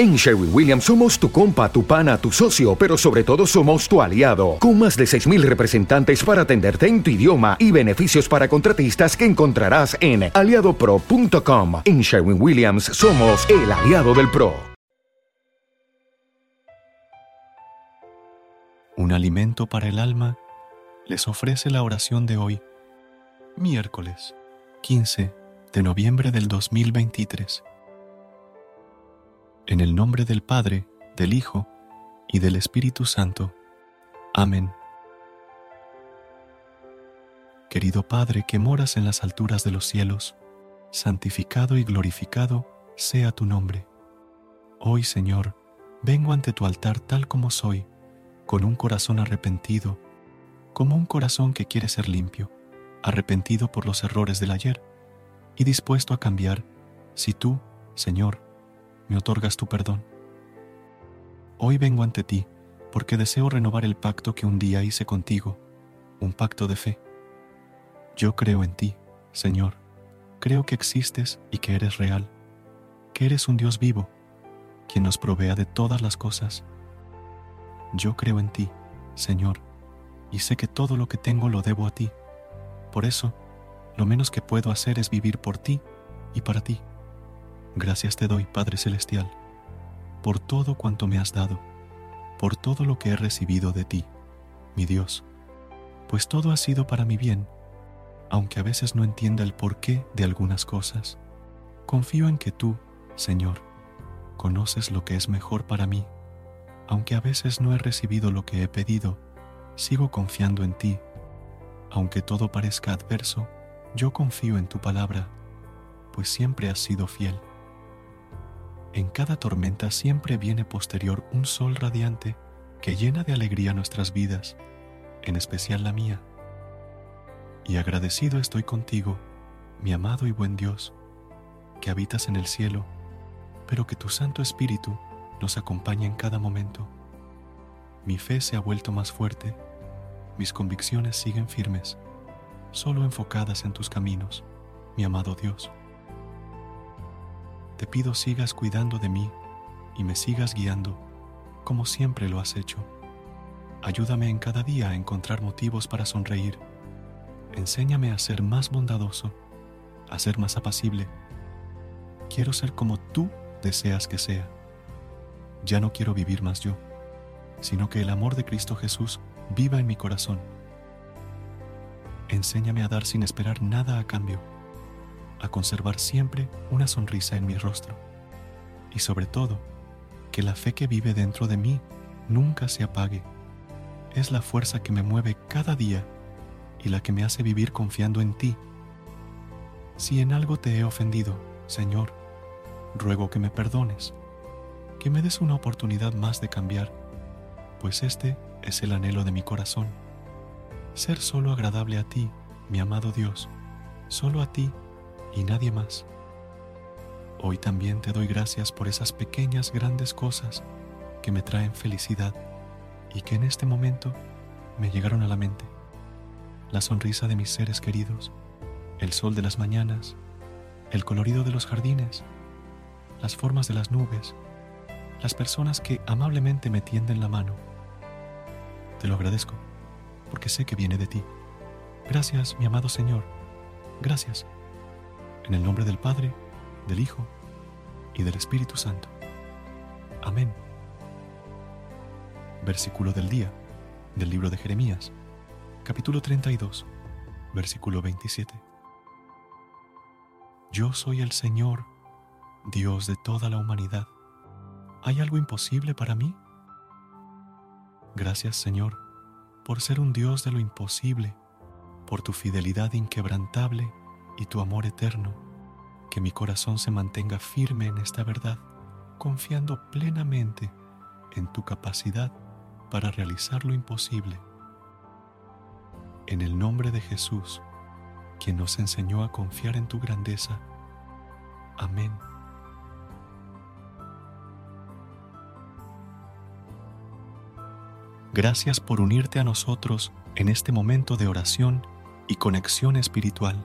En Sherwin Williams somos tu compa, tu pana, tu socio, pero sobre todo somos tu aliado, con más de 6.000 representantes para atenderte en tu idioma y beneficios para contratistas que encontrarás en aliadopro.com. En Sherwin Williams somos el aliado del PRO. Un alimento para el alma les ofrece la oración de hoy, miércoles 15 de noviembre del 2023. En el nombre del Padre, del Hijo y del Espíritu Santo. Amén. Querido Padre que moras en las alturas de los cielos, santificado y glorificado sea tu nombre. Hoy, Señor, vengo ante tu altar tal como soy, con un corazón arrepentido, como un corazón que quiere ser limpio, arrepentido por los errores del ayer y dispuesto a cambiar si tú, Señor, me otorgas tu perdón. Hoy vengo ante ti porque deseo renovar el pacto que un día hice contigo, un pacto de fe. Yo creo en ti, Señor, creo que existes y que eres real, que eres un Dios vivo, quien nos provea de todas las cosas. Yo creo en ti, Señor, y sé que todo lo que tengo lo debo a ti. Por eso, lo menos que puedo hacer es vivir por ti y para ti. Gracias te doy, Padre Celestial, por todo cuanto me has dado, por todo lo que he recibido de ti, mi Dios, pues todo ha sido para mi bien, aunque a veces no entienda el porqué de algunas cosas. Confío en que tú, Señor, conoces lo que es mejor para mí. Aunque a veces no he recibido lo que he pedido, sigo confiando en ti. Aunque todo parezca adverso, yo confío en tu palabra, pues siempre has sido fiel. En cada tormenta siempre viene posterior un sol radiante que llena de alegría nuestras vidas, en especial la mía. Y agradecido estoy contigo, mi amado y buen Dios, que habitas en el cielo, pero que tu Santo Espíritu nos acompaña en cada momento. Mi fe se ha vuelto más fuerte, mis convicciones siguen firmes, solo enfocadas en tus caminos, mi amado Dios te pido sigas cuidando de mí y me sigas guiando, como siempre lo has hecho. Ayúdame en cada día a encontrar motivos para sonreír. Enséñame a ser más bondadoso, a ser más apacible. Quiero ser como tú deseas que sea. Ya no quiero vivir más yo, sino que el amor de Cristo Jesús viva en mi corazón. Enséñame a dar sin esperar nada a cambio a conservar siempre una sonrisa en mi rostro y sobre todo que la fe que vive dentro de mí nunca se apague. Es la fuerza que me mueve cada día y la que me hace vivir confiando en ti. Si en algo te he ofendido, Señor, ruego que me perdones, que me des una oportunidad más de cambiar, pues este es el anhelo de mi corazón. Ser solo agradable a ti, mi amado Dios, solo a ti y nadie más. Hoy también te doy gracias por esas pequeñas, grandes cosas que me traen felicidad y que en este momento me llegaron a la mente. La sonrisa de mis seres queridos, el sol de las mañanas, el colorido de los jardines, las formas de las nubes, las personas que amablemente me tienden la mano. Te lo agradezco, porque sé que viene de ti. Gracias, mi amado Señor. Gracias. En el nombre del Padre, del Hijo y del Espíritu Santo. Amén. Versículo del día del libro de Jeremías, capítulo 32, versículo 27. Yo soy el Señor, Dios de toda la humanidad. ¿Hay algo imposible para mí? Gracias Señor por ser un Dios de lo imposible, por tu fidelidad inquebrantable y tu amor eterno, que mi corazón se mantenga firme en esta verdad, confiando plenamente en tu capacidad para realizar lo imposible. En el nombre de Jesús, quien nos enseñó a confiar en tu grandeza. Amén. Gracias por unirte a nosotros en este momento de oración y conexión espiritual.